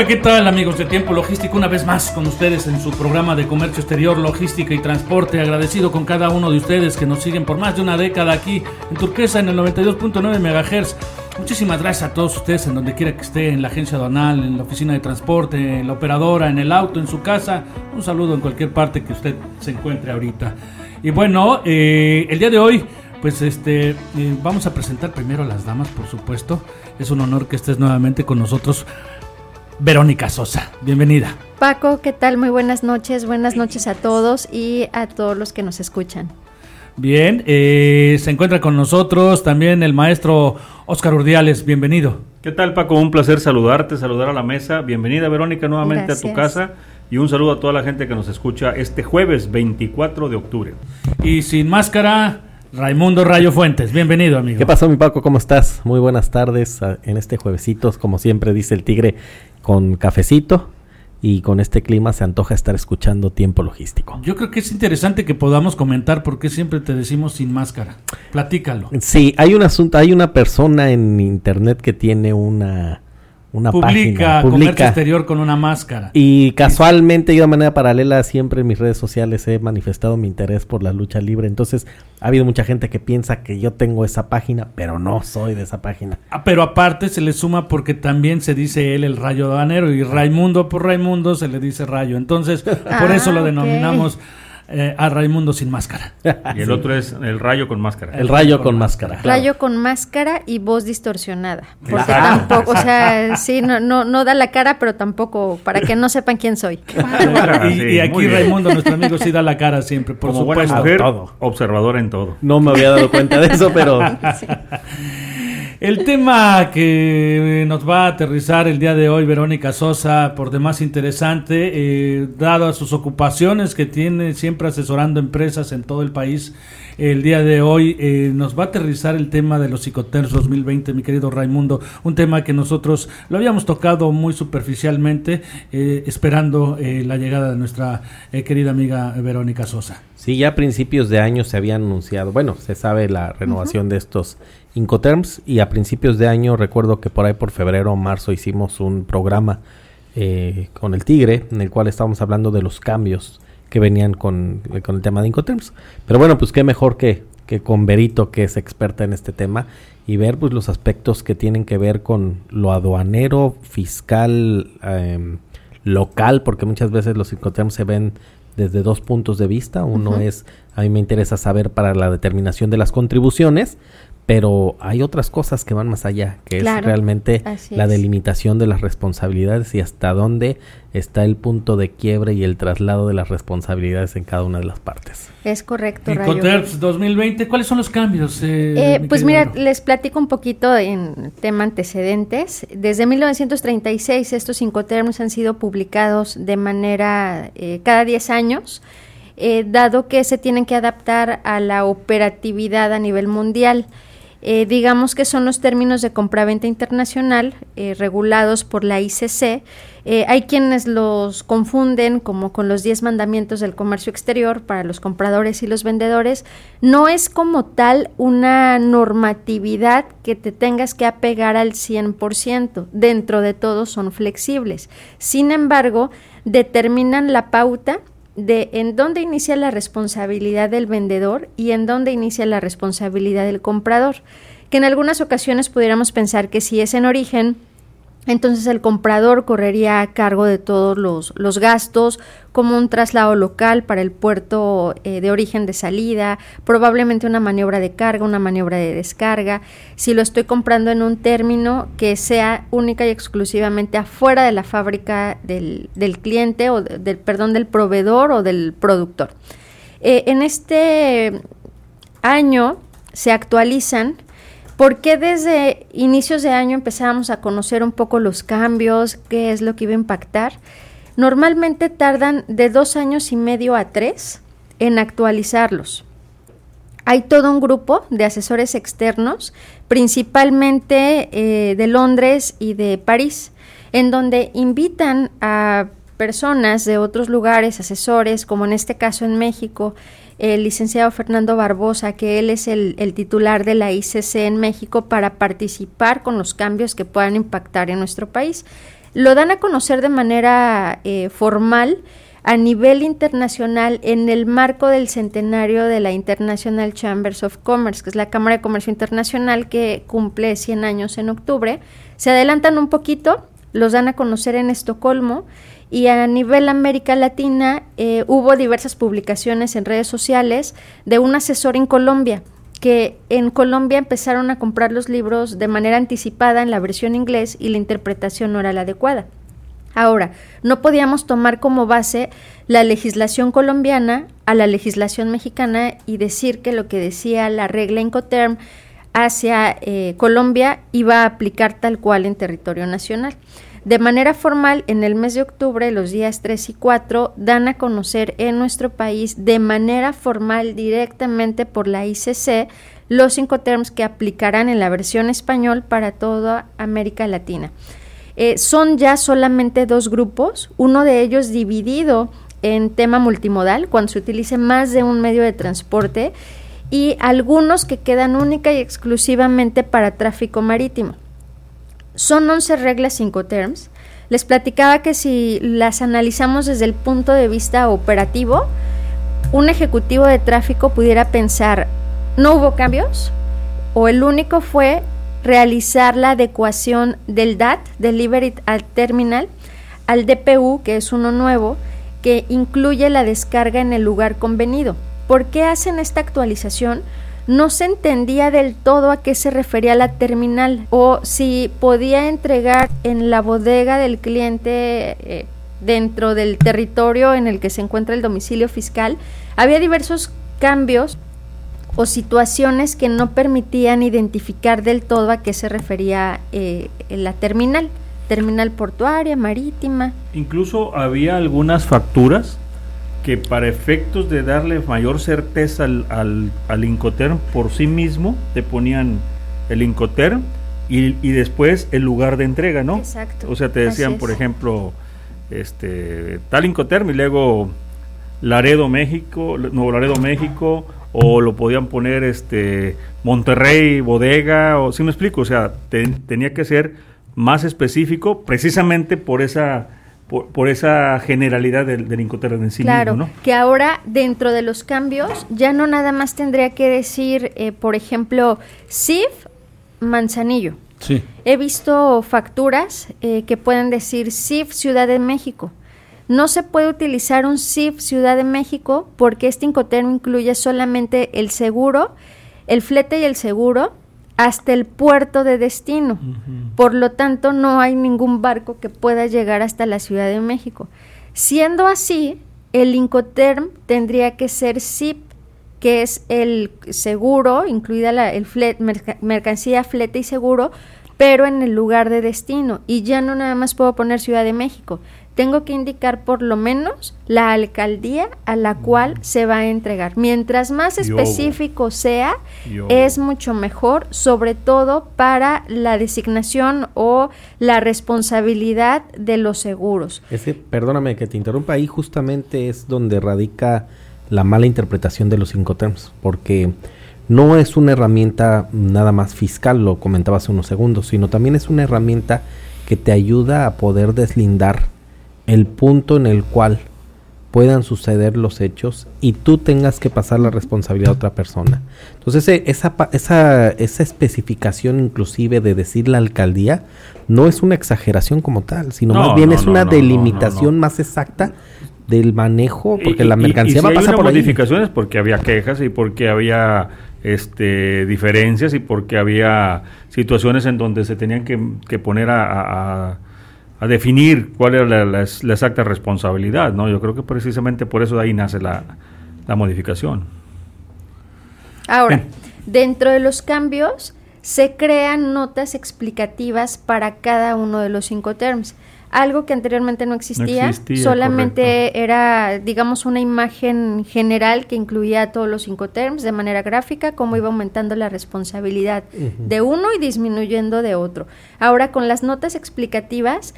Hola, ¿qué tal amigos de Tiempo Logístico? Una vez más con ustedes en su programa de comercio exterior, logística y transporte. Agradecido con cada uno de ustedes que nos siguen por más de una década aquí en Turquesa en el 92.9 MHz. Muchísimas gracias a todos ustedes en donde quiera que esté, en la agencia aduanal, en la oficina de transporte, en la operadora, en el auto, en su casa. Un saludo en cualquier parte que usted se encuentre ahorita. Y bueno, eh, el día de hoy, pues este, eh, vamos a presentar primero a las damas, por supuesto. Es un honor que estés nuevamente con nosotros. Verónica Sosa, bienvenida. Paco, ¿qué tal? Muy buenas noches, buenas noches a todos y a todos los que nos escuchan. Bien, eh, se encuentra con nosotros también el maestro Oscar Urdiales, bienvenido. ¿Qué tal Paco? Un placer saludarte, saludar a la mesa. Bienvenida Verónica nuevamente a tu casa y un saludo a toda la gente que nos escucha este jueves 24 de octubre. Y sin máscara, Raimundo Rayo Fuentes, bienvenido amigo. ¿Qué pasó mi Paco? ¿Cómo estás? Muy buenas tardes ah, en este juevesito, como siempre dice el tigre, con cafecito y con este clima se antoja estar escuchando tiempo logístico. Yo creo que es interesante que podamos comentar por qué siempre te decimos sin máscara. Platícalo. Sí, hay un asunto, hay una persona en internet que tiene una una publica, página, comercio exterior con una máscara. Y casualmente yo de manera paralela siempre en mis redes sociales he manifestado mi interés por la lucha libre. Entonces ha habido mucha gente que piensa que yo tengo esa página, pero no soy de esa página. Ah, pero aparte se le suma porque también se dice él el rayo danero y Raimundo por Raimundo se le dice rayo. Entonces por eso lo Ah, denominamos eh, a Raimundo sin máscara. Y el otro es el rayo con máscara. El rayo con máscara. claro. Rayo con máscara y voz distorsionada. Porque Claro. tampoco, o sea, sí, no, no, no da la cara, pero tampoco, para que no sepan quién soy. Y, sí, y aquí. Raimundo, nuestro amigo, sí da la cara siempre, por Como buena supuesto. mujer, Todo. observadora en todo. No me había dado cuenta de eso, pero El tema que nos va a aterrizar el día de hoy, Verónica Sosa, por demás interesante, eh, dado a sus ocupaciones que tiene siempre asesorando empresas en todo el país, el día de hoy eh, nos va a aterrizar el tema de los psicoterms 2020, mi querido Raimundo, un tema que nosotros lo habíamos tocado muy superficialmente, eh, esperando eh, la llegada de nuestra eh, querida amiga Verónica Sosa. sí, ya a principios de año se había anunciado, bueno, se sabe la renovación de estos Incoterms y a principios de año recuerdo que por ahí por febrero o marzo hicimos un programa eh, con el Tigre en el cual estábamos hablando de los cambios que venían con, con el tema de Incoterms. Pero bueno, pues qué mejor que, que con Berito, que es experta en este tema, y ver pues los aspectos que tienen que ver con lo aduanero, fiscal, em, local, porque muchas veces los Incoterms se ven desde dos puntos de vista. Uno es, a mí me interesa saber para la determinación de las contribuciones, pero hay otras cosas que van más allá, que es realmente la es. delimitación de las responsabilidades y hasta dónde está el punto de quiebre y el traslado de las responsabilidades en cada una de las partes. Es correcto, Rayo. Psicoterms 2020, ¿cuáles son los cambios? eh, Eh, pues mira, les platico un poquito en tema antecedentes. Desde 1936 estos incoterms han sido publicados de manera eh, cada 10 años, eh, dado que se tienen que adaptar a la operatividad a nivel mundial. Eh, digamos que son los términos de compraventa internacional eh, regulados por la ICC. Eh, hay quienes los confunden como con los 10 mandamientos del comercio exterior para los compradores y los vendedores. No es como tal una normatividad que te tengas que apegar al 100%. Dentro de todo son flexibles. Sin embargo, determinan la pauta de en dónde inicia la responsabilidad del vendedor y en dónde inicia la responsabilidad del comprador. Que en algunas ocasiones pudiéramos pensar que si es en origen, entonces el comprador correría a cargo de todos los, los gastos, como un traslado local para el puerto eh, de origen de salida, probablemente una maniobra de carga, una maniobra de descarga. Si lo estoy comprando en un término que sea única y exclusivamente afuera de la fábrica del, del cliente o de- del, perdón, del proveedor o del productor. Eh, en este año se actualizan ¿Por qué desde inicios de año empezábamos a conocer un poco los cambios, qué es lo que iba a impactar? Normalmente tardan de dos años y medio a tres en actualizarlos. Hay todo un grupo de asesores externos, principalmente eh, de Londres y de París, en donde invitan a personas de otros lugares, asesores, como en este caso en México, el licenciado Fernando Barbosa, que él es el, titular de la ICC en México, para participar con los cambios que puedan impactar en nuestro país. lo dan a conocer de manera eh, formal a nivel internacional en el marco del centenario de la International Chambers of Commerce, que es la Cámara de Comercio Internacional que cumple 100 años en octubre. Se adelantan un poquito, los dan a conocer en Estocolmo y a nivel América Latina eh, hubo diversas publicaciones en redes sociales de un asesor en Colombia que en Colombia empezaron a comprar los libros de manera anticipada en la versión inglés y la interpretación no era la adecuada. Ahora, no podíamos tomar como base la legislación colombiana a la legislación mexicana y decir que lo que decía la regla Incoterm hacia eh, Colombia iba a aplicar tal cual en territorio nacional. De manera formal, en el mes de octubre, los días 3 y 4, dan a conocer en nuestro país de manera formal directamente por la ICC los cinco terms que aplicarán en la versión español para toda América Latina. Eh, son ya solamente dos grupos, uno de ellos dividido en tema multimodal, cuando se utilice más de un medio de transporte, y algunos que quedan única y exclusivamente para tráfico marítimo. Son 11 reglas terms. Les platicaba que si las analizamos desde el punto de vista operativo, un ejecutivo de tráfico pudiera pensar, no hubo cambios, o el único fue realizar la adecuación del DAT, Delivery al Terminal, al DPU, que es uno nuevo, que incluye la descarga en el lugar convenido. ¿Por qué hacen esta actualización? No se entendía del todo a qué se refería la terminal o si podía entregar en la bodega del cliente eh, dentro del territorio en el que se encuentra el domicilio fiscal. Había diversos cambios o situaciones que no permitían identificar del todo a qué se refería eh, la terminal, terminal portuaria, marítima. Incluso había algunas facturas que para efectos de darle mayor certeza al, al, al Incoterm por sí mismo, te ponían el Incoterm y, y, después el lugar de entrega, ¿no? Exacto. O sea, te decían, por ejemplo, este tal Incoterm y luego Laredo, México, Nuevo Laredo, México, o lo podían poner este Monterrey, bodega, o si me explico, o sea, tenía que ser más específico precisamente por esa por, esa generalidad del, del Incoterm en sí claro, mismo, que ahora dentro de los cambios ya no nada más tendría que decir, eh, por ejemplo, CIF Manzanillo. Sí. He visto facturas eh, que pueden decir CIF Ciudad de México. No se puede utilizar un CIF Ciudad de México porque este Incoterm incluye solamente el seguro, el flete y el seguro hasta el puerto de destino. Por lo tanto, no hay ningún barco que pueda llegar hasta la Ciudad de México. Siendo así, el Incoterm tendría que ser SIP, que es el seguro, incluida la, el mercancía, flete y seguro, pero en el lugar de destino. Y ya no nada más puedo poner Ciudad de México, tengo que indicar por lo menos la alcaldía a la cual se va a entregar. Mientras más específico sea, es mucho mejor, sobre todo para la designación o la responsabilidad de los seguros. Ese, perdóname que te interrumpa, ahí justamente es donde radica la mala interpretación de los cinco terms, porque no es una herramienta nada más fiscal, lo comentaba hace unos segundos, sino también es una herramienta que te ayuda a poder deslindar el punto en el cual puedan suceder los hechos y tú tengas que pasar la responsabilidad a otra persona. Entonces esa, esa, esa especificación inclusive de decir la alcaldía no es una exageración como tal, sino más bien es una delimitación más exacta del manejo, porque la mercancía va a pasar por modificaciones porque había quejas y porque había este diferencias y porque había situaciones en donde se tenían que, poner a a definir cuál era la, exacta responsabilidad, ¿no? Yo creo que precisamente por eso de ahí nace la, modificación. Ahora, dentro de los cambios se crean notas explicativas para cada uno de los cinco terms. Algo que anteriormente no existía, solamente era, digamos, una imagen general que incluía todos los cinco terms de manera gráfica, cómo iba aumentando la responsabilidad de uno y disminuyendo de otro. Ahora, con las notas explicativas,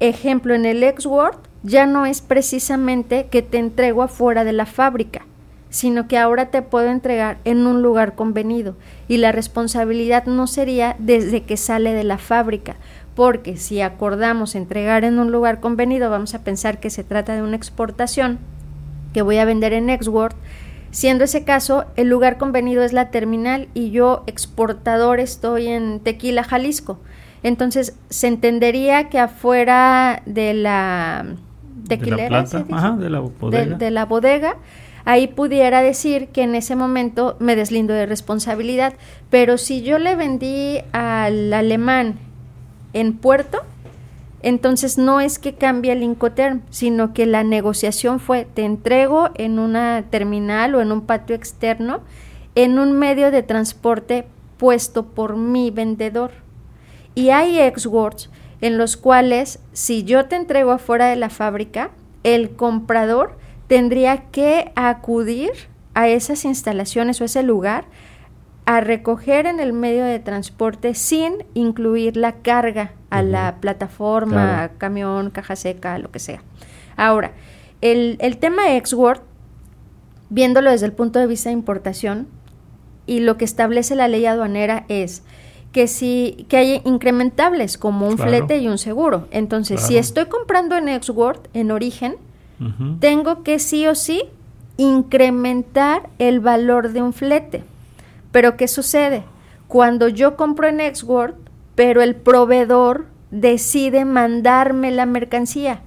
ejemplo, en el X-Word ya no es precisamente que te entrego afuera de la fábrica, sino que ahora te puedo entregar en un lugar convenido. Y la responsabilidad no sería desde que sale de la fábrica, porque si acordamos entregar en un lugar convenido, vamos a pensar que se trata de una exportación que voy a vender en Exworld. Siendo ese caso, el lugar convenido es la terminal y yo, exportador, estoy en Tequila, Jalisco. Entonces, se entendería que afuera de la tequilera, de la, de la bodega. de la bodega ahí pudiera decir que en ese momento me deslindo de responsabilidad. Pero si yo le vendí al alemán en puerto, entonces no es que cambie el Incoterm, sino que la negociación fue te entrego en una terminal o en un patio externo en un medio de transporte puesto por mi vendedor. Y hay ex-words en los cuales si yo te entrego afuera de la fábrica, el comprador tendría que acudir a esas instalaciones o ese lugar a recoger en el medio de transporte sin incluir la carga a la plataforma, camión, caja seca, lo que sea. Ahora, el, el tema Exworld, viéndolo desde el punto de vista de importación, y lo que establece la ley aduanera es que si que hay incrementables como un flete y un seguro. Entonces, si estoy comprando en Exworld en origen, tengo que sí o sí incrementar el valor de un flete. Pero ¿qué sucede? Cuando yo compro en Exworld, pero el proveedor decide mandarme la mercancía,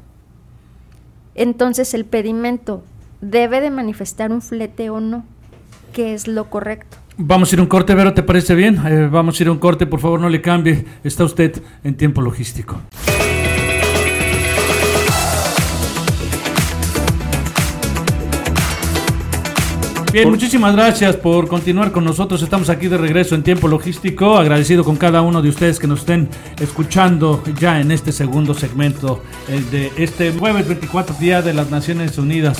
entonces el pedimento debe de manifestar un flete o no, que es lo correcto. Vamos a ir a un corte, Vero, ¿te parece bien? Eh, vamos a ir a un corte, por favor, no le cambie. Está usted en tiempo logístico. Bien, muchísimas gracias por continuar con nosotros. Estamos aquí de regreso en tiempo logístico. Agradecido con cada uno de ustedes que nos estén escuchando ya en este segundo segmento de este jueves 24 Día de las Naciones Unidas.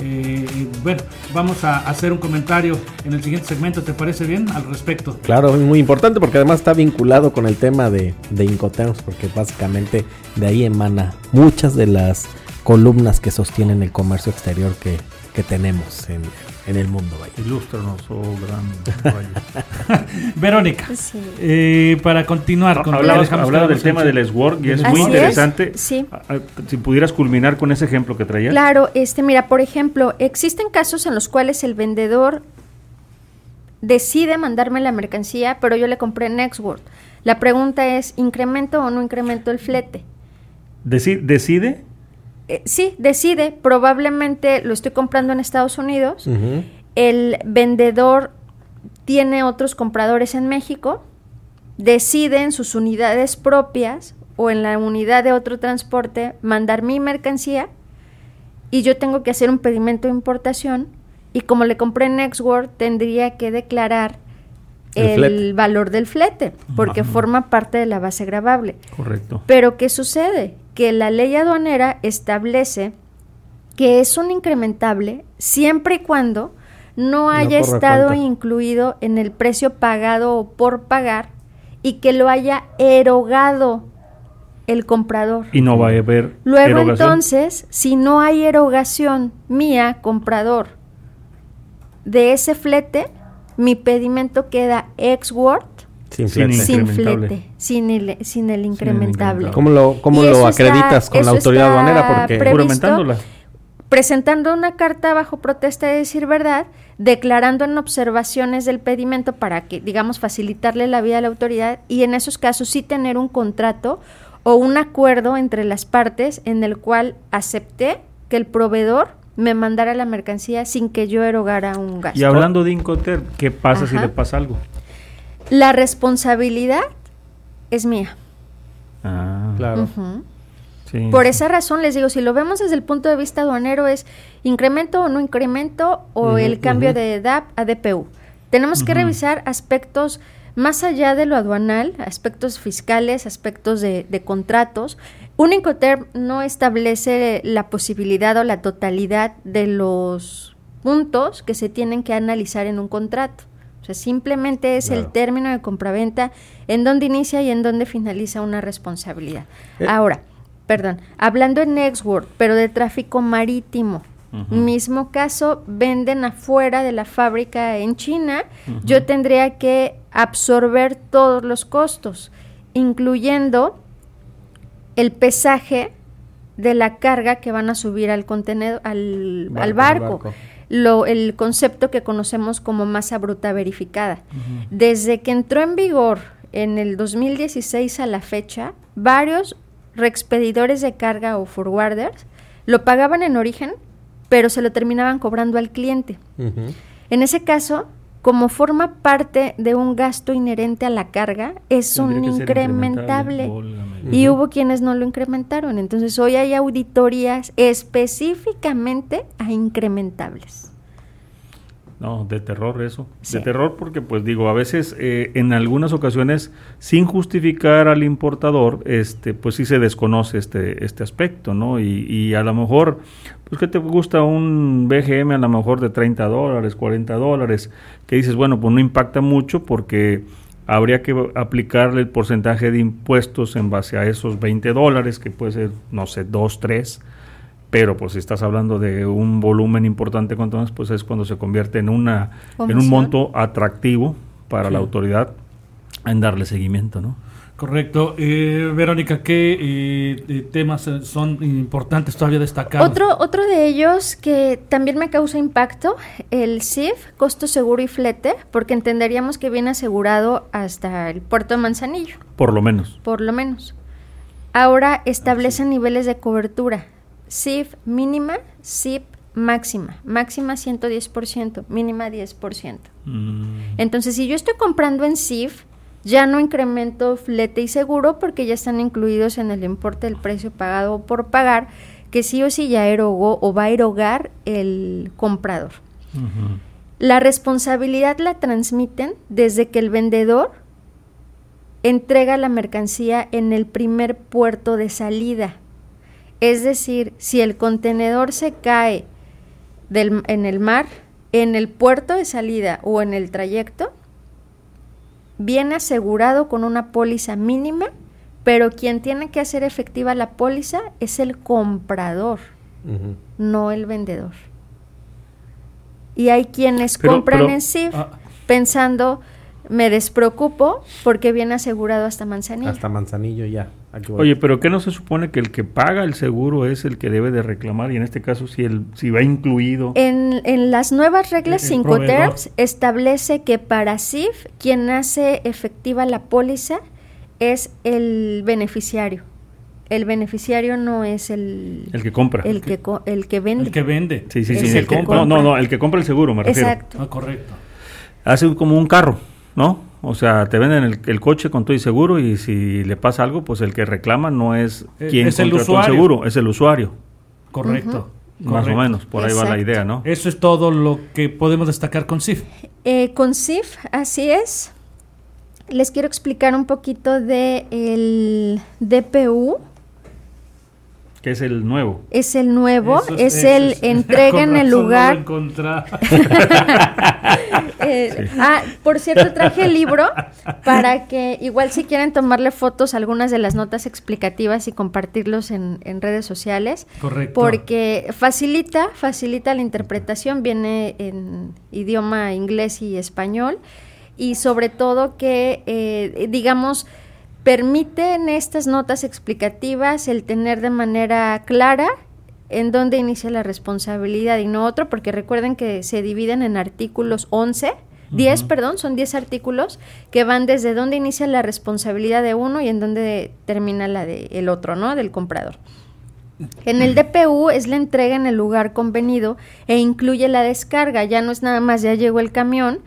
Eh, bueno, vamos a hacer un comentario en el siguiente segmento, ¿te parece bien al respecto? Claro, muy importante porque además está vinculado con el tema de, de Incoterms, porque básicamente de ahí emana muchas de las columnas que sostienen el comercio exterior que, que tenemos en, en el mundo. Vaya. Ilústranos, oh gran Verónica, eh, para continuar con hablaba, del tema del SWORD y es muy interesante. Si pudieras culminar con ese ejemplo que traías. Claro, este, mira, por ejemplo, existen casos en los cuales el vendedor decide mandarme la mercancía, pero yo le compré en Nextworld. La pregunta es, ¿incremento o no incremento el flete? ¿Decide? Eh, sí, decide, probablemente lo estoy comprando en Estados Unidos, el vendedor tiene otros compradores en México, decide en sus unidades propias o en la unidad de otro transporte mandar mi mercancía y yo tengo que hacer un pedimento de importación y como le compré en Nextworld tendría que declarar el, valor del flete porque forma parte de la base grabable. Correcto. Pero ¿qué sucede? que la ley aduanera establece que es un incrementable siempre y cuando no haya estado incluido en el precio pagado o por pagar y que lo haya erogado el comprador. Y no va a haber Luego entonces, si no hay erogación mía, comprador, de ese flete, mi pedimento queda ex word sin flete. Sin, flete, sin, el, sin el incrementable. ¿Cómo lo, cómo lo acreditas con la autoridad aduanera? Porque juramentándola. Presentando una carta bajo protesta de decir verdad, declarando en observaciones del pedimento para que, digamos, facilitarle la vida a la autoridad y en esos casos sí tener un contrato o un acuerdo entre las partes en el cual acepté que el proveedor me mandara la mercancía sin que yo erogara un gasto. Y hablando de Incoter, ¿qué pasa si le pasa algo? La responsabilidad es mía. Ah, claro. Por esa razón les digo, si lo vemos desde el punto de vista aduanero es incremento o no incremento o el cambio de DAP a DPU. Tenemos que revisar aspectos más allá de lo aduanal, aspectos fiscales, aspectos de, de contratos. Un Incoterm no establece la posibilidad o la totalidad de los puntos que se tienen que analizar en un contrato. O sea, simplemente es el término de compraventa en donde inicia y en donde finaliza una responsabilidad. Eh. Ahora, perdón, hablando en Nextworld, pero de tráfico marítimo, mismo caso, venden afuera de la fábrica en China, yo tendría que absorber todos los costos, incluyendo el pesaje de la carga que van a subir al contenedor, al, Barco, al al barco. barco. Lo, el concepto que conocemos como masa bruta verificada. Desde que entró en vigor en el 2016 a la fecha, varios reexpedidores de carga o forwarders lo pagaban en origen, pero se lo terminaban cobrando al cliente. En ese caso, como forma parte de un gasto inherente a la carga, es un Tendría incrementable. Y hubo quienes no lo incrementaron. Entonces hoy hay auditorías específicamente a incrementables. No, de terror eso. Sí. De terror porque, pues digo, a veces eh, en algunas ocasiones, sin justificar al importador, este, pues sí se desconoce este, este aspecto, ¿no? Y, y a lo mejor, pues que te gusta un BGM a lo mejor de 30 dólares, 40 dólares, que dices, bueno, pues no impacta mucho porque habría que aplicarle el porcentaje de impuestos en base a esos 20 dólares, que puede ser, no sé, 2, 3 pero pues si estás hablando de un volumen importante cuanto más, pues es cuando se convierte en una en un monto atractivo para Sí. la autoridad en darle seguimiento, ¿no? Correcto. Eh, Verónica, ¿qué eh, eh, temas son importantes todavía destacados? Otro, otro de ellos que también me causa impacto, el CIF, costo seguro y flete, porque entenderíamos que viene asegurado hasta el puerto de Manzanillo, Por lo menos. por lo menos. Ahora establece niveles de cobertura. CIF mínima, CIP máxima. Máxima 110%, mínima 10%. Mm, Entonces, si yo estoy comprando en CIF, ya no incremento flete y seguro porque ya están incluidos en el importe del precio pagado o por pagar, que sí o sí ya erogó o va a erogar el comprador. La responsabilidad la transmiten desde que el vendedor entrega la mercancía en el primer puerto de salida. Es decir, si el contenedor se cae del- en el mar, en el puerto de salida o en el trayecto, viene asegurado con una póliza mínima, pero quien tiene que hacer efectiva la póliza es el comprador no el vendedor. Y hay quienes Pero- compran pero- en CIF Ah. pensando, me despreocupo porque viene asegurado hasta Manzanillo. Hasta Manzanillo ya. Oye, pero ¿qué no se supone que el que paga el seguro es el que debe de reclamar? Y en este caso, si, el, si va incluido... En, en las nuevas reglas El 5 proveedor. terms establece que para CIF quien hace efectiva la póliza es el beneficiario. El beneficiario no es el, el que compra. el que, el que vende. El que vende. Sí, sí, sí. el el que que- compra. no, no, no, el que compra el seguro, me refiero. Exacto. Ah, correcto. Hace como un carro, ¿no? O sea, te venden el, el coche con todo y seguro y si le pasa algo, pues el que reclama no es Eh, quien es el usuario. seguro, es el usuario. Correcto. Más correcto. o menos, por ahí va la idea, ¿no? Eso es todo lo que podemos destacar con CIF. Eh, con CIF, así es. Les quiero explicar un poquito de el DPU. Que es el nuevo. Es el nuevo, Eso es, eso el entrega con en el razón no lo lugar. Eh, Ah, por cierto, traje el libro para que igual si quieren tomarle fotos a algunas de las notas explicativas y compartirlos en, en redes sociales. Correcto. Porque facilita, facilita la interpretación, viene en idioma inglés y español y sobre todo que, eh, digamos, permiten estas notas explicativas el tener de manera clara en dónde inicia la responsabilidad y no otro, porque recuerden que se dividen en artículos 11, 10, Ujú. perdón, son 10 artículos que van desde dónde inicia la responsabilidad de uno y en dónde termina la del el otro, ¿no? Del comprador. En el DPU es la entrega en el lugar convenido e incluye la descarga. Ya no es nada más ya llegó el camión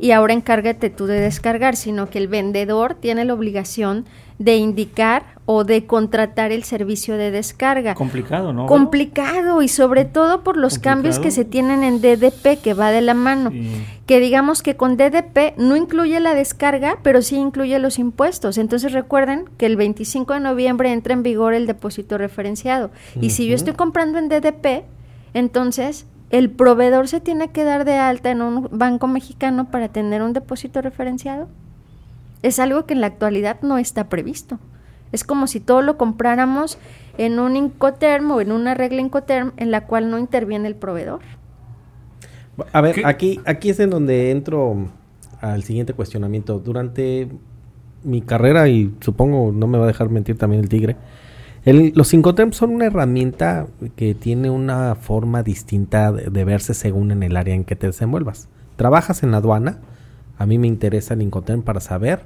y ahora encárgate tú de descargar, sino que el vendedor tiene la obligación de indicar o de contratar el servicio de descarga. Complicado, ¿no? Complicado y sobre todo por los cambios que se tienen en DDP que va de la mano. Sí. Que digamos que con DDP no incluye la descarga, pero sí incluye los impuestos. Entonces recuerden que el 25 de noviembre entra en vigor el depósito referenciado. Y si yo estoy comprando en DDP, entonces el proveedor se tiene que dar de alta en un banco mexicano para tener un depósito referenciado. Es algo que en la actualidad no está previsto. Es como si todo lo compráramos en un Incoterm o en una regla Incoterm en la cual no interviene el proveedor. A ver, ¿Qué? aquí, aquí es en donde entro al siguiente cuestionamiento. Durante mi carrera, y supongo no me va a dejar mentir también el tigre, los Incoterms son una herramienta que tiene una forma distinta de, verse según en el área en que te desenvuelvas. Trabajas en la aduana, a mí me interesa el Incoterm para saber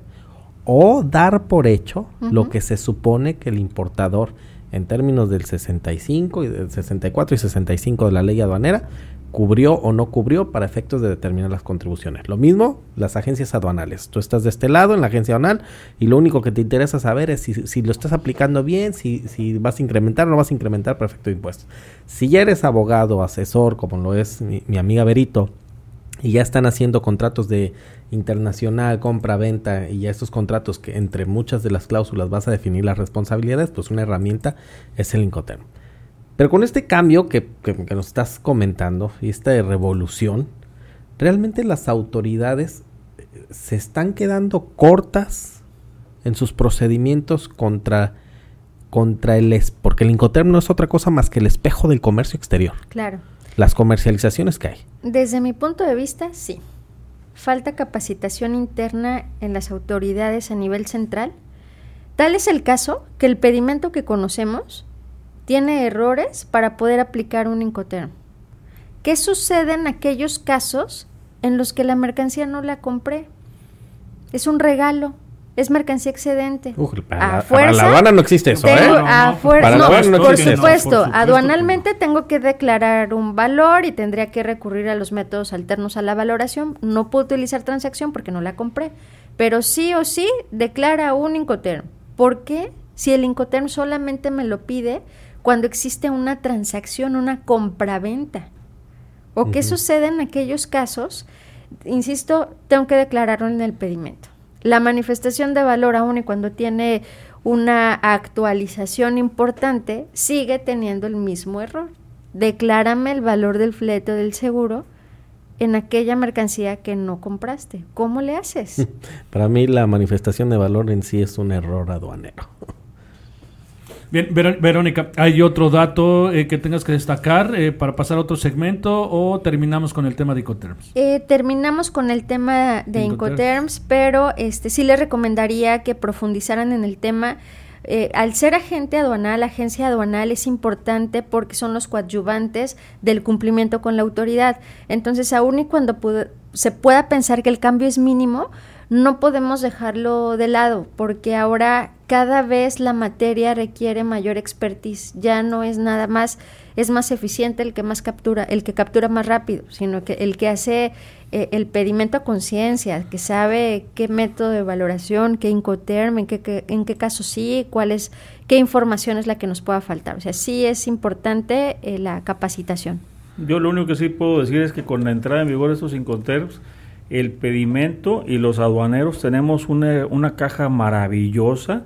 o dar por hecho lo que se supone que el importador en términos del 65 y del 64 y 65 de la ley aduanera cubrió o no cubrió para efectos de determinar las contribuciones. Lo mismo las agencias aduanales. Tú estás de este lado en la agencia aduanal y lo único que te interesa saber es si, lo estás aplicando bien, si, si, vas a incrementar o no vas a incrementar para efecto de impuestos. Si ya eres abogado, asesor, como lo es mi, mi amiga Berito, y ya están haciendo contratos de internacional, compra-venta y ya estos contratos que entre muchas de las cláusulas vas a definir las responsabilidades, pues una herramienta es el Incoterm. Pero con este cambio que, nos estás comentando y esta revolución, realmente las autoridades eh, se están quedando cortas en sus procedimientos contra contra el es porque el Incoterm no es otra cosa más que el espejo del comercio exterior. Claro. Las comercializaciones que hay. Desde mi punto de vista, sí. Falta capacitación interna en las autoridades a nivel central. Tal es el caso que el pedimento que conocemos tiene errores para poder aplicar un Incoterm. ¿Qué sucede en aquellos casos en los que la mercancía no la compré? Es un regalo, es mercancía excedente. para, la, la aduana no existe eso, ¿eh? no, por supuesto, aduanalmente tengo que declarar un valor y tendría que recurrir a los métodos alternos a la valoración. No puedo utilizar transacción porque no la compré, pero sí o sí declara un Incoterm. ¿Por qué? Si el Incoterm solamente me lo pide cuando existe una transacción, una compraventa. ¿O qué sucede en aquellos casos? Insisto, tengo que declararlo en el pedimento. La manifestación de valor, aún y cuando tiene una actualización importante, sigue teniendo el mismo error. Declárame el valor del flete del seguro en aquella mercancía que no compraste. ¿Cómo le haces? Para mí la manifestación de valor en sí es un error aduanero. Bien, Verónica, ¿hay otro dato eh, que tengas que destacar eh, para pasar a otro segmento o terminamos con el tema de Incoterms? Eh, terminamos con el tema de Incoterms, pero este sí les recomendaría que profundizaran en el tema. al ser agente aduanal, agencia aduanal es importante porque son los coadyuvantes del cumplimiento con la autoridad. Entonces, aún y cuando se pueda pensar que el cambio es mínimo, no podemos dejarlo de lado porque ahora cada vez la materia requiere mayor expertise, ya no es nada más, es más eficiente el que más captura, el que captura más rápido, sino que el que hace eh, el pedimento a conciencia, que sabe qué método de valoración, qué incoterm, en qué, en qué caso sí, cuál es, qué información es la que nos pueda faltar. O sea, sí es importante eh, la capacitación. Yo lo único que sí puedo decir es que con la entrada en vigor de estos incoterms, el pedimento y los aduaneros tenemos una, una caja maravillosa,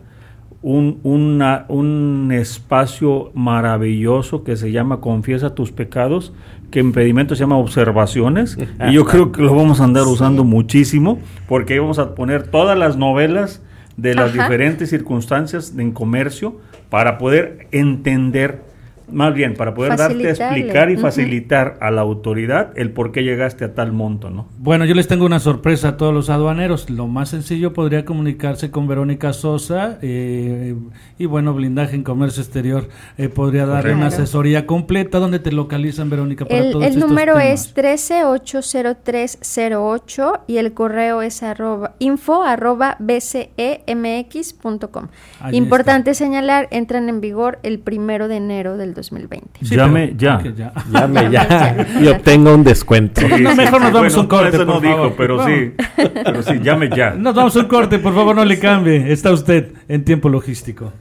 un, un espacio maravilloso que se llama Confiesa tus pecados, que en pedimento se llama observaciones, y yo creo que lo vamos a andar usando muchísimo, porque ahí vamos a poner todas las novelas de las diferentes circunstancias en comercio para poder entender más bien, para poder darte a explicar y facilitar a la autoridad el por qué llegaste a tal monto, ¿no? Bueno, yo les tengo una sorpresa a todos los aduaneros. Lo más sencillo podría comunicarse con Verónica Sosa eh, y, bueno, Blindaje en Comercio Exterior eh, podría darle una asesoría completa. ¿Dónde te localizan, Verónica, para el, El número es 1380308 y el correo es arroba, info arroba bcemx.com. Importante señalar, entran en vigor el primero de enero del 2020. Llame ya. Llame ya. y obtenga un descuento. no, mejor nos damos un corte. Eso no dijo, pero sí. Pero sí, llame ya. Nos damos un corte, por favor, no le cambie. Está usted en tiempo logístico.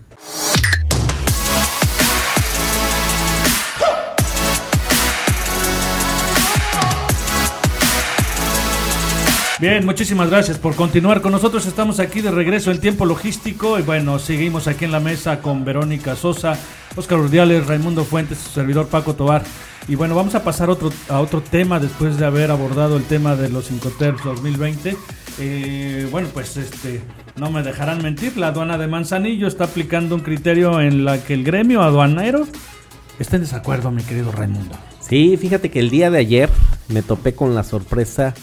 Bien, muchísimas gracias por continuar con nosotros. Estamos aquí de regreso en tiempo logístico y bueno, seguimos aquí en la mesa con Verónica Sosa, Oscar Urdiales, Raimundo Fuentes, su servidor Paco Tobar. Y bueno, vamos a pasar otro, a otro tema después de haber abordado el tema de los Incoterms 2020. Eh, bueno, pues este, no me dejarán mentir, la aduana de Manzanillo está aplicando un criterio en la que el gremio aduanero está en desacuerdo, mi querido Raimundo. Sí, fíjate que el día de ayer me topé con la sorpresa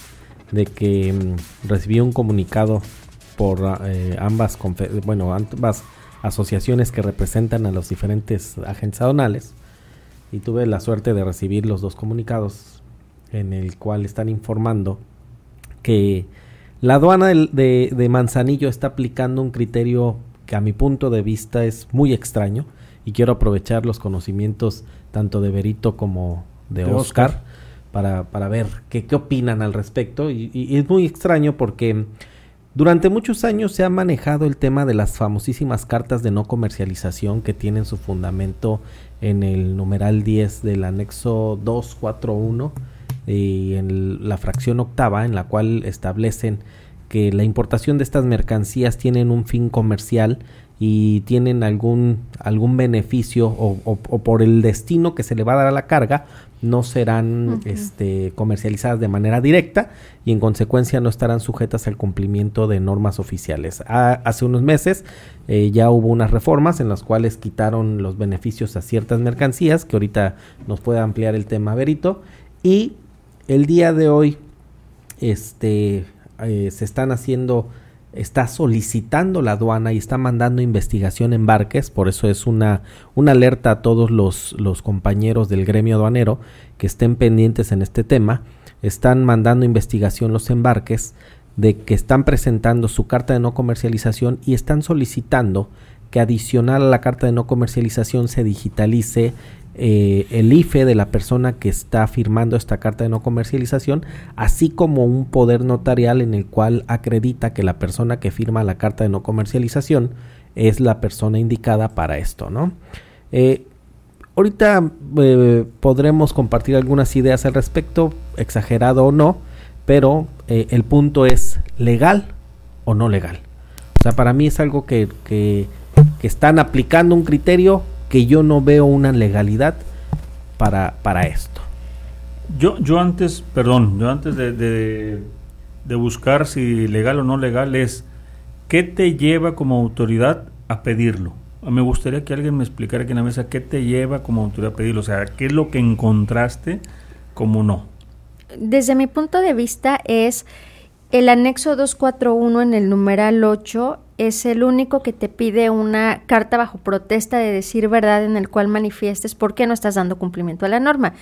de que mm, recibí un comunicado por eh, ambas bueno ambas asociaciones que representan a los diferentes agentes aduanales y tuve la suerte de recibir los dos comunicados en el cual están informando que la aduana de, de, Manzanillo está aplicando un criterio que a mi punto de vista es muy extraño y quiero aprovechar los conocimientos tanto de Berito como de, Oscar, Para, para, ver qué, qué opinan al respecto. Y, y es muy extraño porque durante muchos años se ha manejado el tema de las famosísimas cartas de no comercialización que tienen su fundamento en el numeral 10 del anexo 241 y en la fracción octava en la cual establecen que la importación de estas mercancías tienen un fin comercial y tienen algún, algún beneficio o, o, por el destino que se le va a dar a la carga, no serán este, comercializadas de manera directa y en consecuencia no estarán sujetas al cumplimiento de normas oficiales. hace unos meses eh, ya hubo unas reformas en las cuales quitaron los beneficios a ciertas mercancías, que ahorita nos puede ampliar el tema Berito, y el día de hoy este, eh, se están haciendo está solicitando la aduana y está mandando investigación en barques, por eso es una, una alerta a todos los, los compañeros del gremio aduanero que estén pendientes en este tema, están mandando investigación los embarques de que están presentando su carta de no comercialización y están solicitando que adicional a la carta de no comercialización se digitalice eh, el IFE de la persona que está firmando esta carta de no comercialización, así como un poder notarial en el cual acredita que la persona que firma la carta de no comercialización es la persona indicada para esto, ¿no? Eh, ahorita eh, podremos compartir algunas ideas al respecto, exagerado o no, pero el punto es legal o no legal. O sea, para mí es algo que, que están aplicando un criterio que yo no veo una legalidad para, para esto. Yo, yo antes, perdón, yo antes de, de, buscar si legal o no legal es, ¿qué te lleva como autoridad a pedirlo? Me gustaría que alguien me explicara aquí en la mesa qué te lleva como autoridad a pedirlo, o sea, qué es lo que encontraste como no. Desde mi punto de vista es el anexo 241 en el numeral 8 es el único que te pide una carta bajo protesta de decir verdad en el cual manifiestes por qué no estás dando cumplimiento a la norma.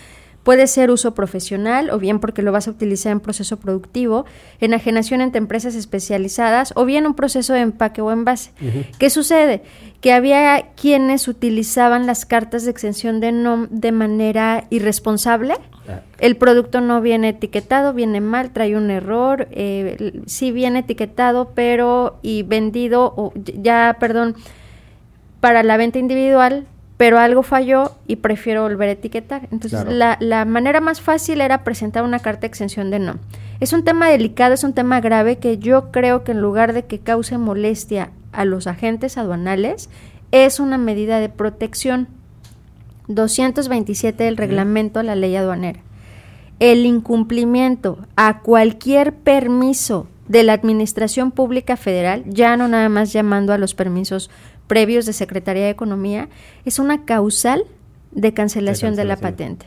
Puede ser uso profesional o bien porque lo vas a utilizar en proceso productivo, enajenación entre empresas especializadas o bien un proceso de empaque o envase. ¿Qué sucede? Que había quienes utilizaban las cartas de exención de NOM de manera irresponsable. Ah. El producto no viene etiquetado, viene mal, trae un error, eh, sí viene etiquetado, pero y vendido, o ya, perdón, para la venta individual, pero algo falló y prefiero volver a etiquetar. Entonces, la, la, manera más fácil era presentar una carta de exención de no. Es un tema delicado, es un tema grave que yo creo que en lugar de que cause molestia a los agentes aduanales, es una medida de protección. 227 del reglamento a la ley aduanera. El incumplimiento a cualquier permiso de la Administración Pública Federal, ya no nada más llamando a los permisos previos de Secretaría de Economía, es una causal de cancelación de, la patente.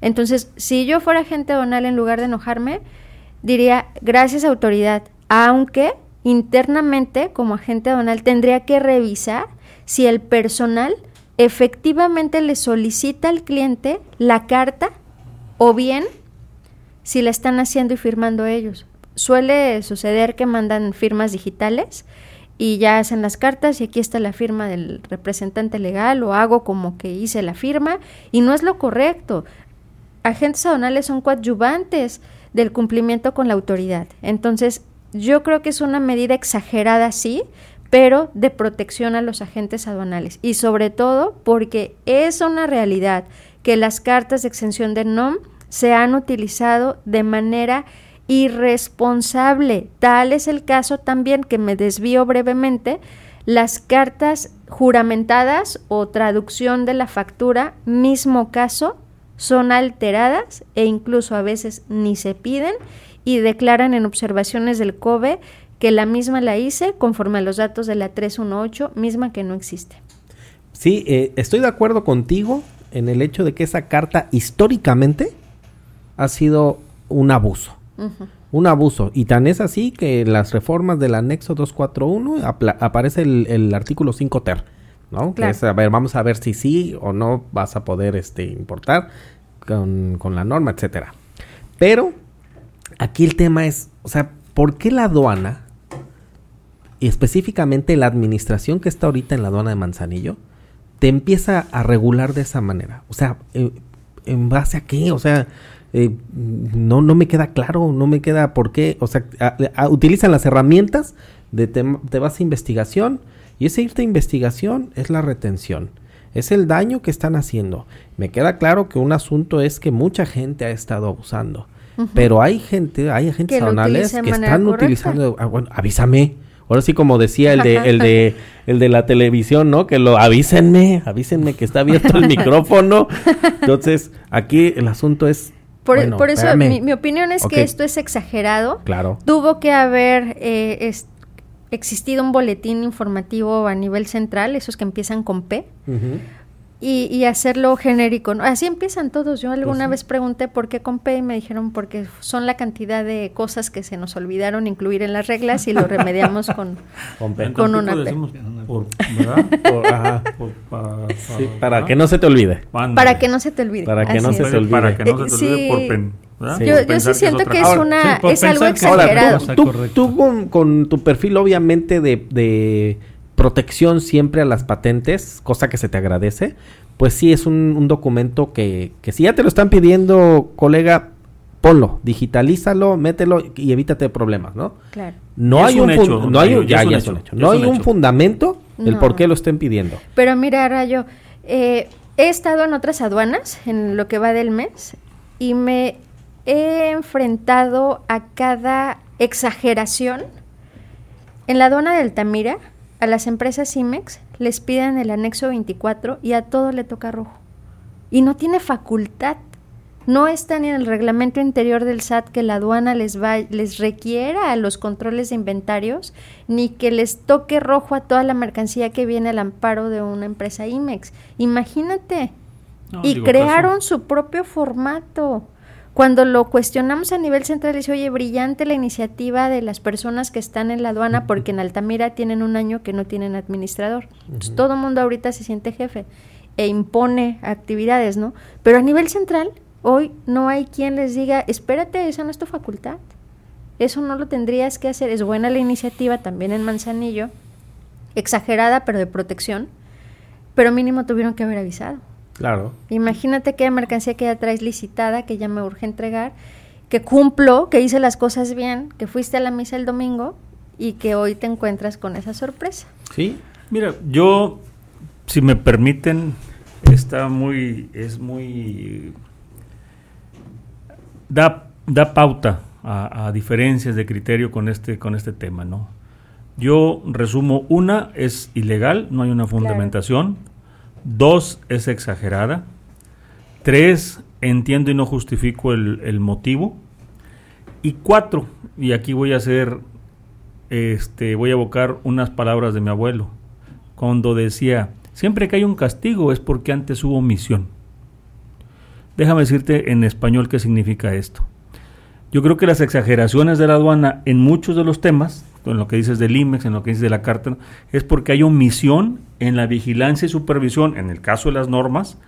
Entonces, si yo fuera agente donal en lugar de enojarme, diría, gracias autoridad, aunque internamente como agente donal tendría que revisar si el personal efectivamente le solicita al cliente la carta o bien si la están haciendo y firmando ellos. Suele suceder que mandan firmas digitales y ya hacen las cartas y aquí está la firma del representante legal o hago como que hice la firma y no es lo correcto. Agentes aduanales son coadyuvantes del cumplimiento con la autoridad. Entonces, yo creo que es una medida exagerada, sí, pero de protección a los agentes aduanales y sobre todo porque es una realidad que las cartas de exención de NOM se han utilizado de manera irresponsable. Tal es el caso también que me desvío brevemente. Las cartas juramentadas o traducción de la factura, mismo caso, son alteradas e incluso a veces ni se piden y declaran en observaciones del COBE que la misma la hice conforme a los datos de la 318, misma que no existe. Sí, eh, estoy de acuerdo contigo en el hecho de que esa carta históricamente ha sido un abuso. un abuso. Y tan es así que en las reformas del anexo 241 aparece el, el, artículo 5 ter, ¿no? Que es, a ver, vamos a ver si sí o no vas a poder este, importar con, con la norma, etcétera. Pero aquí el tema es, o sea, ¿por qué la aduana y específicamente la administración que está ahorita en la aduana de Manzanillo te empieza a regular de esa manera? O sea, eh, ¿en base a qué? O sea, eh, no, no me queda claro, no me queda por qué. O sea, utilizan las herramientas de te, vas a investigación y ese irte a investigación es la retención. Es el daño que están haciendo. Me queda claro que un asunto es que mucha gente ha estado abusando. Pero hay gente, hay agentes que, que están utilizando. Ah, bueno, avísame. Ahora sí, como decía el de, el de, el de la televisión, ¿no? Que lo avísenme, avísenme que está abierto el micrófono. Entonces, aquí el asunto es por, eso mi, opinión es que esto es exagerado. Claro. Tuvo que haber eh, existido un boletín informativo a nivel central, esos que empiezan con P y, hacerlo genérico. Así empiezan todos. Yo alguna pues vez pregunté por qué con P y me dijeron porque son la cantidad de cosas que se nos olvidaron incluir en las reglas y lo remediamos con, con, una P. para que no se te olvide. Para que no se te olvide. Para que no se te olvide. Para que no se te olvide por pen. Yo, yo sí siento que es, una, es algo exagerado. tú, con, tu perfil obviamente de, de protección siempre a las patentes, cosa que se te agradece, pues sí es un, documento que, que, si ya te lo están pidiendo, colega, ponlo, digitalízalo, mételo y evítate problemas, ¿no? Claro. No hay un, hecho, no hay un, ya, ya hecho, No hay un fundamento el por qué lo estén pidiendo. Pero mira, Rayo, eh, he estado en otras aduanas en lo que va del mes y me he enfrentado a cada exageración. En la aduana de Altamira, a las empresas IMEX les piden el anexo 24 y a todo le toca rojo. Y no tiene facultad. No está ni en el reglamento interior del SAT que la aduana les, va, les requiera a los controles de inventarios, ni que les toque rojo a toda la mercancía que viene al amparo de una empresa IMEX. Imagínate. y crearon su propio formato. Cuando lo cuestionamos a nivel central, dice, oye, brillante la iniciativa de las personas que están en la aduana, porque en Altamira tienen un año que no tienen administrador. todo el mundo ahorita se siente jefe e impone actividades, ¿no? Pero a nivel central, hoy no hay quien les diga, espérate, esa no es tu facultad. Eso no lo tendrías que hacer. Es buena la iniciativa también en Manzanillo, exagerada, pero de protección, pero mínimo tuvieron que haber avisado. Claro. Imagínate que mercancía que ya traes licitada, que ya me urge entregar, que cumplo, que hice las cosas bien, que fuiste a la misa el domingo y que hoy te encuentras con esa sorpresa. Sí, mira, yo, si me permiten, está muy, es muy, da, da pauta a, diferencias de criterio con este, con este tema, ¿no? Yo resumo, una es ilegal, no hay una fundamentación. Dos, es exagerada. Tres, entiendo y no justifico el, motivo. Y cuatro, y aquí voy a hacer, este, voy a evocar unas palabras de mi abuelo, cuando decía, siempre que hay un castigo es porque antes hubo omisión. Déjame decirte en español qué significa esto. Yo creo que las exageraciones de la aduana en muchos de los temas, en lo que dices del IMEX, en lo que dices de la carta, es porque hay omisión en la vigilancia y supervisión, en el caso de las normas,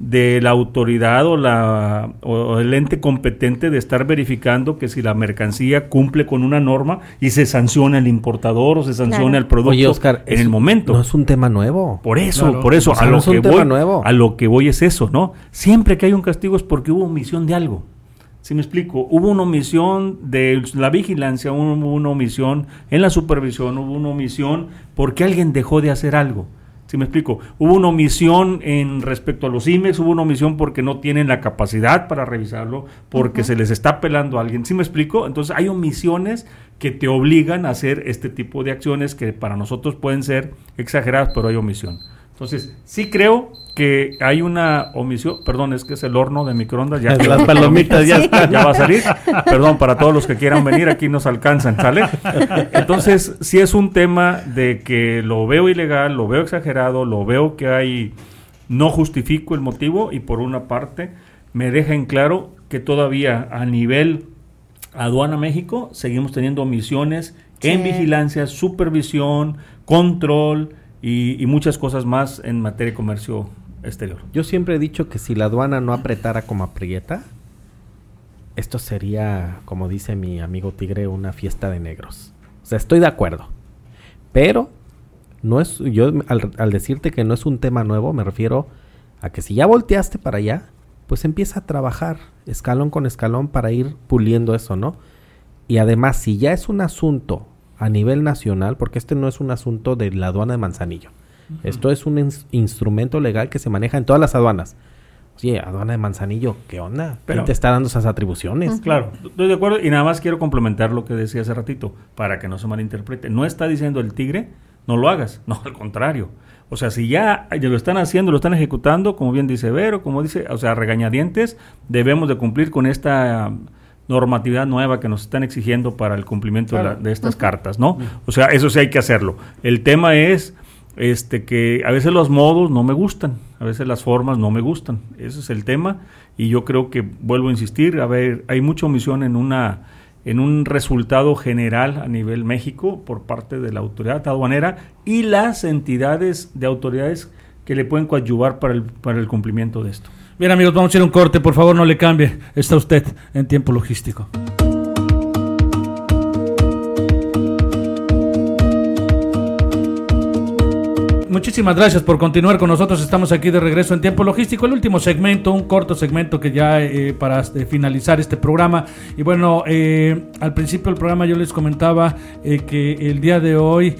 de la autoridad o, la, o el ente competente de estar verificando que si la mercancía cumple con una norma y se sanciona el importador o se sanciona el producto en el momento. No es un tema nuevo. Por eso, por eso, a, lo que voy, a lo que voy es eso, ¿no? Siempre que hay un castigo es porque hubo omisión de algo. Si me explico, hubo una omisión de la vigilancia, hubo una omisión en la supervisión, hubo una omisión porque alguien dejó de hacer algo. Si me explico, hubo una omisión en respecto a los IMEX, hubo una omisión porque no tienen la capacidad para revisarlo, porque se les está pelando a alguien. ¿Sí me explico? Entonces hay omisiones que te obligan a hacer este tipo de acciones que para nosotros pueden ser exageradas, pero hay omisión. Entonces, sí creo que hay una omisión, perdón, es que es el horno de microondas, ya las palomitas ya, ya va a salir. Perdón, para todos los que quieran venir, aquí nos alcanzan, ¿sale? Entonces, sí es un tema de que lo veo ilegal, lo veo exagerado, lo veo que hay, no justifico el motivo y por una parte me deja en claro que todavía a nivel Aduana México, seguimos teniendo misiones en vigilancia, supervisión, control y, muchas cosas más en materia de comercio exterior. Yo siempre he dicho que si la aduana no apretara como aprieta, esto sería, como dice mi amigo Tigre, una fiesta de negros. O sea, estoy de acuerdo. Pero no es, yo al, al decirte que no es un tema nuevo, me refiero a que si ya volteaste para allá, pues empieza a trabajar escalón con escalón para ir puliendo eso, ¿no? Y además, si ya es un asunto a nivel nacional, porque este no es un asunto de la aduana de Manzanillo, esto es un instrumento legal que se maneja en todas las aduanas. Oye, aduana de Manzanillo, ¿qué onda? ¿Quién te está dando esas atribuciones? Claro, estoy de acuerdo y nada más quiero complementar lo que decía hace ratito, para que no se malinterprete. No está diciendo el tigre, no lo hagas, no, al contrario. O sea, si ya, lo están haciendo, lo están ejecutando, como bien dice Vero, como dice, o sea, regañadientes, debemos de cumplir con esta normatividad nueva que nos están exigiendo para el cumplimiento de, estas cartas, ¿no? O sea, eso sí hay que hacerlo. El tema es este que a veces los modos no me gustan, a veces las formas no me gustan. Ese es el tema y yo creo que vuelvo a insistir, a ver, hay mucha omisión en una en un resultado general a nivel México por parte de la autoridad aduanera y las entidades de autoridades que le pueden coadyuvar para el, para el cumplimiento de esto. Bien amigos, vamos a ir un corte, por favor no le cambie, está usted en tiempo logístico. Muchísimas gracias por continuar con nosotros. Estamos aquí de regreso en tiempo logístico. El último segmento, un corto segmento que ya eh, para eh, finalizar este programa. Y bueno, eh, al principio del programa yo les comentaba que el día de hoy,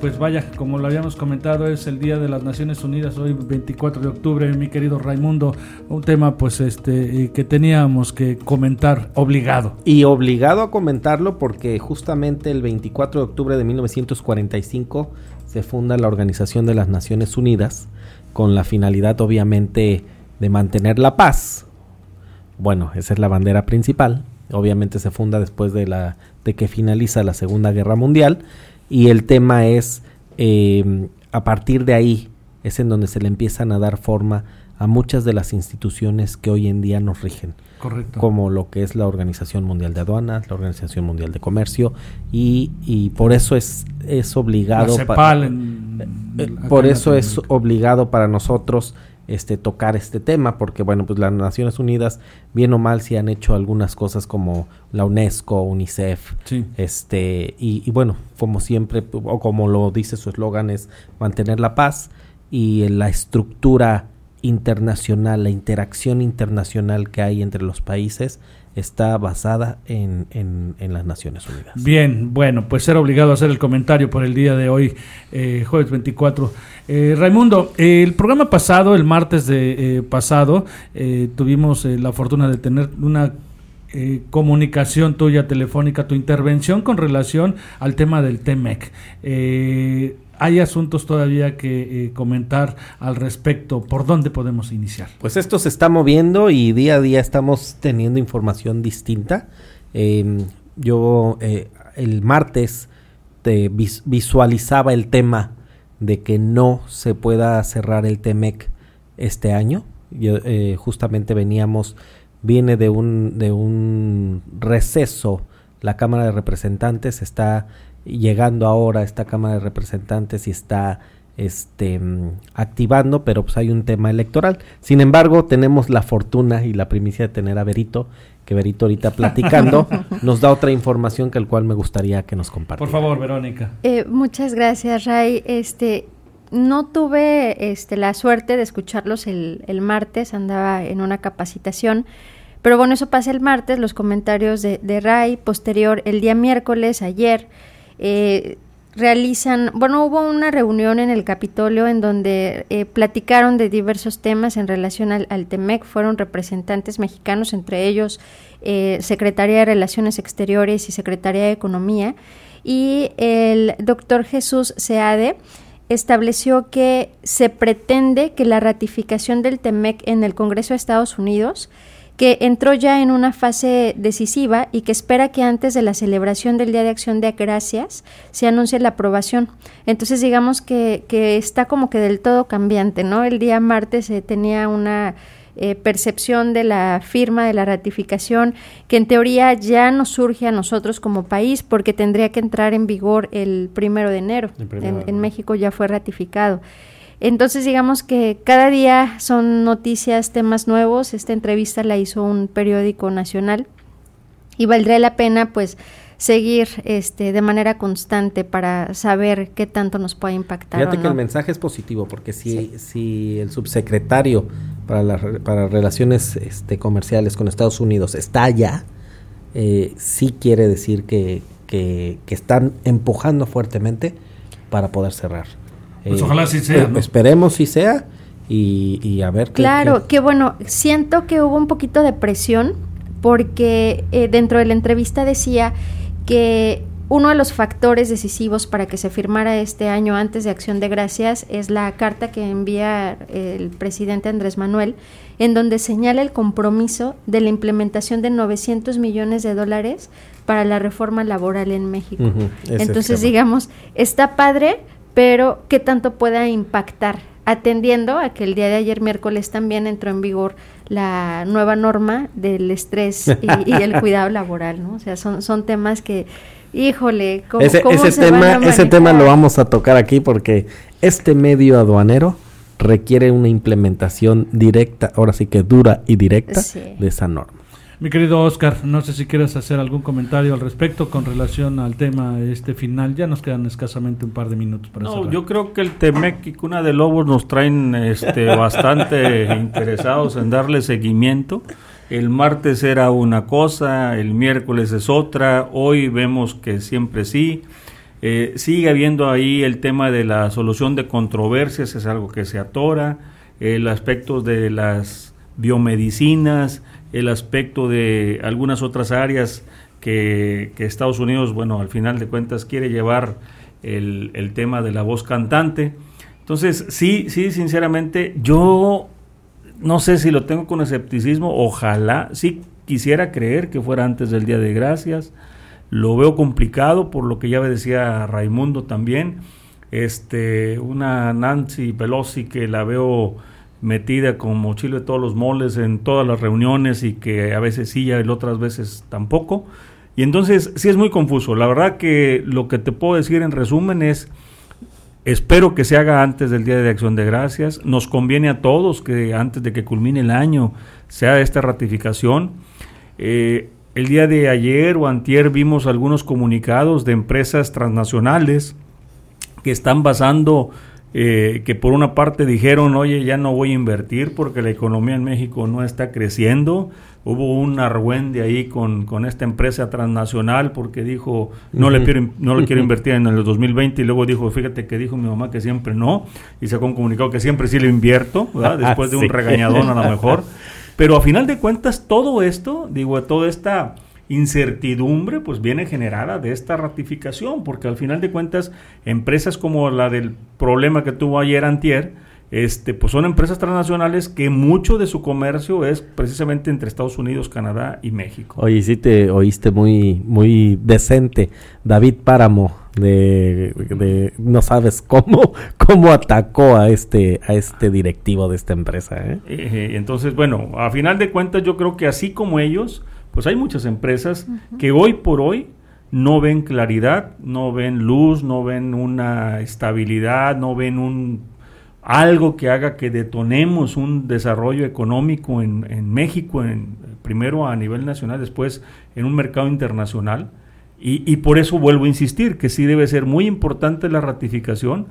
pues vaya, como lo habíamos comentado, es el Día de las Naciones Unidas, hoy 24 de octubre, mi querido Raimundo. Un tema pues este que teníamos que comentar obligado. Y obligado a comentarlo porque justamente el 24 de octubre de 1945 se funda la Organización de las Naciones Unidas con la finalidad obviamente de mantener la paz. Bueno, esa es la bandera principal. Obviamente se funda después de, la, de que finaliza la Segunda Guerra Mundial y el tema es, em, a partir de ahí, es en donde se le empiezan a dar forma a muchas de las instituciones que hoy en día nos rigen. Como lo que es la Organización Mundial de Aduanas, la Organización Mundial de Comercio, y, y por eso es, es obligado. para, eh, por eso es obligado para nosotros este tocar este tema porque bueno pues las Naciones Unidas bien o mal si han hecho algunas cosas como la UNESCO UNICEF este y, y, bueno como siempre o como lo dice su eslogan es mantener la paz y la estructura internacional, la interacción internacional que hay entre los países está basada en, en, las Naciones Unidas. Bien, bueno, pues ser obligado a hacer el comentario por el día de hoy, eh, jueves 24. Eh, Raimundo, el programa pasado, el martes de eh, pasado, tuvimos la fortuna de tener una comunicación tuya telefónica, tu intervención con relación al tema del TEMEC. Eh, hay asuntos todavía que eh, comentar al respecto. ¿Por dónde podemos iniciar? Pues esto se está moviendo y día a día estamos teniendo información distinta. Em, yo eh, el martes te visualizaba el tema de que no se pueda cerrar el TEMEC este año. Yo, eh, justamente veníamos, viene de un, de un receso. La Cámara de Representantes está llegando ahora a esta Cámara de Representantes y está este activando, pero pues hay un tema electoral. Sin embargo, tenemos la fortuna y la primicia de tener a Berito, que Berito ahorita platicando nos da otra información que el cual me gustaría que nos compartiera. Por favor, Verónica. Eh, muchas gracias, Ray. Este, no tuve este, la suerte de escucharlos el, el, martes, andaba en una capacitación, pero bueno, eso pasa el martes, los comentarios de, de Ray, posterior el día miércoles, ayer, eh, realizan, bueno, hubo una reunión en el Capitolio en donde eh, platicaron de diversos temas en relación al, TEMEC, fueron representantes mexicanos, entre ellos eh, Secretaría de Relaciones Exteriores y Secretaría de Economía, y el doctor Jesús Seade estableció que se pretende que la ratificación del TEMEC en el Congreso de Estados Unidos que entró ya en una fase decisiva y que espera que antes de la celebración del Día de Acción de Gracias se anuncie la aprobación. Entonces digamos que, que está como que del todo cambiante, ¿no? El día martes se tenía una eh, percepción de la firma, de la ratificación, que en teoría ya nos surge a nosotros como país porque tendría que entrar en vigor el primero de enero. en, México ya fue ratificado. Entonces, digamos que cada día son noticias, temas nuevos. Esta entrevista la hizo un periódico nacional y valdría la pena, pues, seguir este, de manera constante para saber qué tanto nos puede impactar. Fíjate que el mensaje es positivo, porque si, si el subsecretario para, las para relaciones este, comerciales con Estados Unidos está allá, eh, sí quiere decir que, que, están empujando fuertemente para poder cerrar. Pues ojalá sí sea. Eh, esperemos si sea y, y a ver. Claro, que bueno, siento que hubo un poquito de presión porque eh, dentro de la entrevista decía que uno de los factores decisivos para que se firmara este año antes de Acción de Gracias es la carta que envía el presidente Andrés Manuel, en donde señala el compromiso de la implementación de 900 millones de dólares para la reforma laboral en México. Entonces, digamos, está padre, pero ¿qué tanto pueda impactar? Atendiendo a que el día de ayer miércoles también entró en vigor la nueva norma del estrés y, el cuidado laboral, ¿no? O sea, son, son temas que, híjole, ¿cómo, ese, tema, ese tema lo vamos a tocar aquí porque este medio aduanero requiere una implementación directa, ahora sí que dura y directa de esa norma. Mi querido Oscar, no sé si quieres hacer algún comentario al respecto con relación al tema este final. Ya nos quedan escasamente un par de minutos para No, yo creo que el Temec y Cuna de Lobos nos traen este, bastante interesados en darle seguimiento. El martes era una cosa, el miércoles es otra, hoy vemos que siempre sí. Eh, sigue habiendo ahí el tema de la solución de controversias, es algo que se atora. El aspecto de las biomedicinas, el aspecto de algunas otras áreas que, Estados Unidos, bueno, al final de cuentas quiere llevar el, el, tema de la voz cantante. Entonces, sí, sí, sinceramente, yo no sé si lo tengo con escepticismo, ojalá, sí quisiera creer que fuera antes del Día de Gracias, lo veo complicado por lo que ya me decía Raimundo también, este, una Nancy Pelosi que la veo metida como chile de todos los moles en todas las reuniones y que a veces sí y otras veces tampoco. Y entonces sí es muy confuso. La verdad que lo que te puedo decir en resumen es, espero que se haga antes del Día de Acción de Gracias. Nos conviene a todos que antes de que culmine el año sea esta ratificación. Eh, el día de ayer o antier vimos algunos comunicados de empresas transnacionales que están basando eh, que por una parte dijeron, oye, ya no voy a invertir porque la economía en México no está creciendo. Hubo un argüende ahí con, con esta empresa transnacional porque dijo, no, le, quiero, no le quiero invertir en el 2020 y luego dijo, fíjate que dijo mi mamá que siempre no y sacó un comunicado que siempre sí le invierto, después de un regañadón a lo mejor. Pero a final de cuentas, todo esto, digo, toda esta incertidumbre pues viene generada de esta ratificación, porque al final de cuentas empresas como la del problema que tuvo ayer Antier, este, pues son empresas transnacionales que mucho de su comercio es precisamente entre Estados Unidos, Canadá y México. Oye, sí te oíste muy, muy decente. David Páramo, de, no sabes cómo, cómo atacó a este, a este directivo de esta empresa. ¿eh? Eh, entonces, bueno, a final de cuentas yo creo que así como ellos, pues hay muchas empresas que hoy por hoy no ven claridad, no ven luz, no ven una estabilidad, no ven un algo que haga que detonemos un desarrollo económico en, en México, en, primero a nivel nacional, después en un mercado internacional. Y, y, por eso vuelvo a insistir que sí debe ser muy importante la ratificación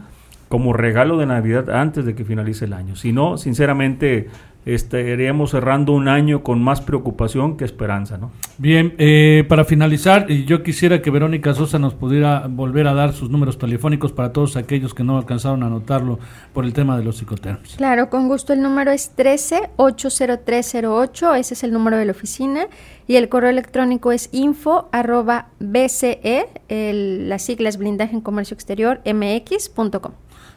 como regalo de Navidad antes de que finalice el año. Si no, sinceramente, estaríamos cerrando un año con más preocupación que esperanza, ¿no? Bien, eh, para finalizar, yo quisiera que Verónica Sosa nos pudiera volver a dar sus números telefónicos para todos aquellos que no alcanzaron a anotarlo por el tema de los psicotermos. Claro, con gusto. El número es 13-80308, ese es el número de la oficina, y el correo electrónico es info arroba bce, el, las siglas blindaje en comercio exterior, mx.com.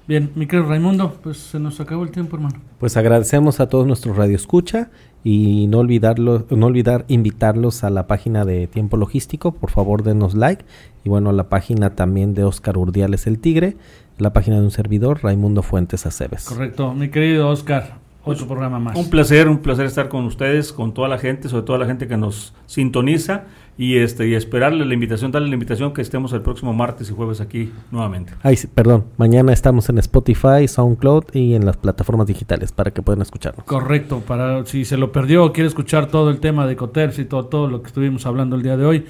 Bien, mi querido Raimundo, pues se nos acabó el tiempo, hermano. Pues agradecemos a todos nuestros radioescucha y no olvidarlo, no olvidar invitarlos a la página de Tiempo Logístico, por favor denos like y bueno, a la página también de Oscar Urdiales el Tigre, la página de un servidor Raimundo Fuentes Aceves. Correcto, mi querido Oscar. Otro programa más. Un placer, un placer estar con ustedes, con toda la gente, sobre todo la gente que nos sintoniza y este y esperarle la invitación, darle la invitación que estemos el próximo martes y jueves aquí nuevamente. Ay, perdón, mañana estamos en Spotify, SoundCloud y en las plataformas digitales para que puedan escucharnos. Correcto, para si se lo perdió o quiere escuchar todo el tema de Coterps y todo, todo lo que estuvimos hablando el día de hoy,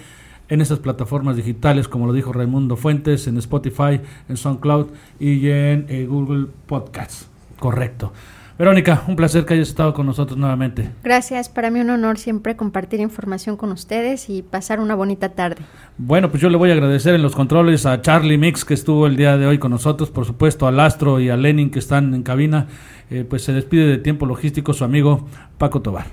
en esas plataformas digitales, como lo dijo Raimundo Fuentes, en Spotify, en SoundCloud y en eh, Google Podcasts. Correcto. Verónica, un placer que hayas estado con nosotros nuevamente. Gracias, para mí un honor siempre compartir información con ustedes y pasar una bonita tarde. Bueno, pues yo le voy a agradecer en los controles a Charlie Mix que estuvo el día de hoy con nosotros, por supuesto al Astro y a Lenin que están en cabina. Eh, pues se despide de tiempo logístico su amigo Paco Tobar.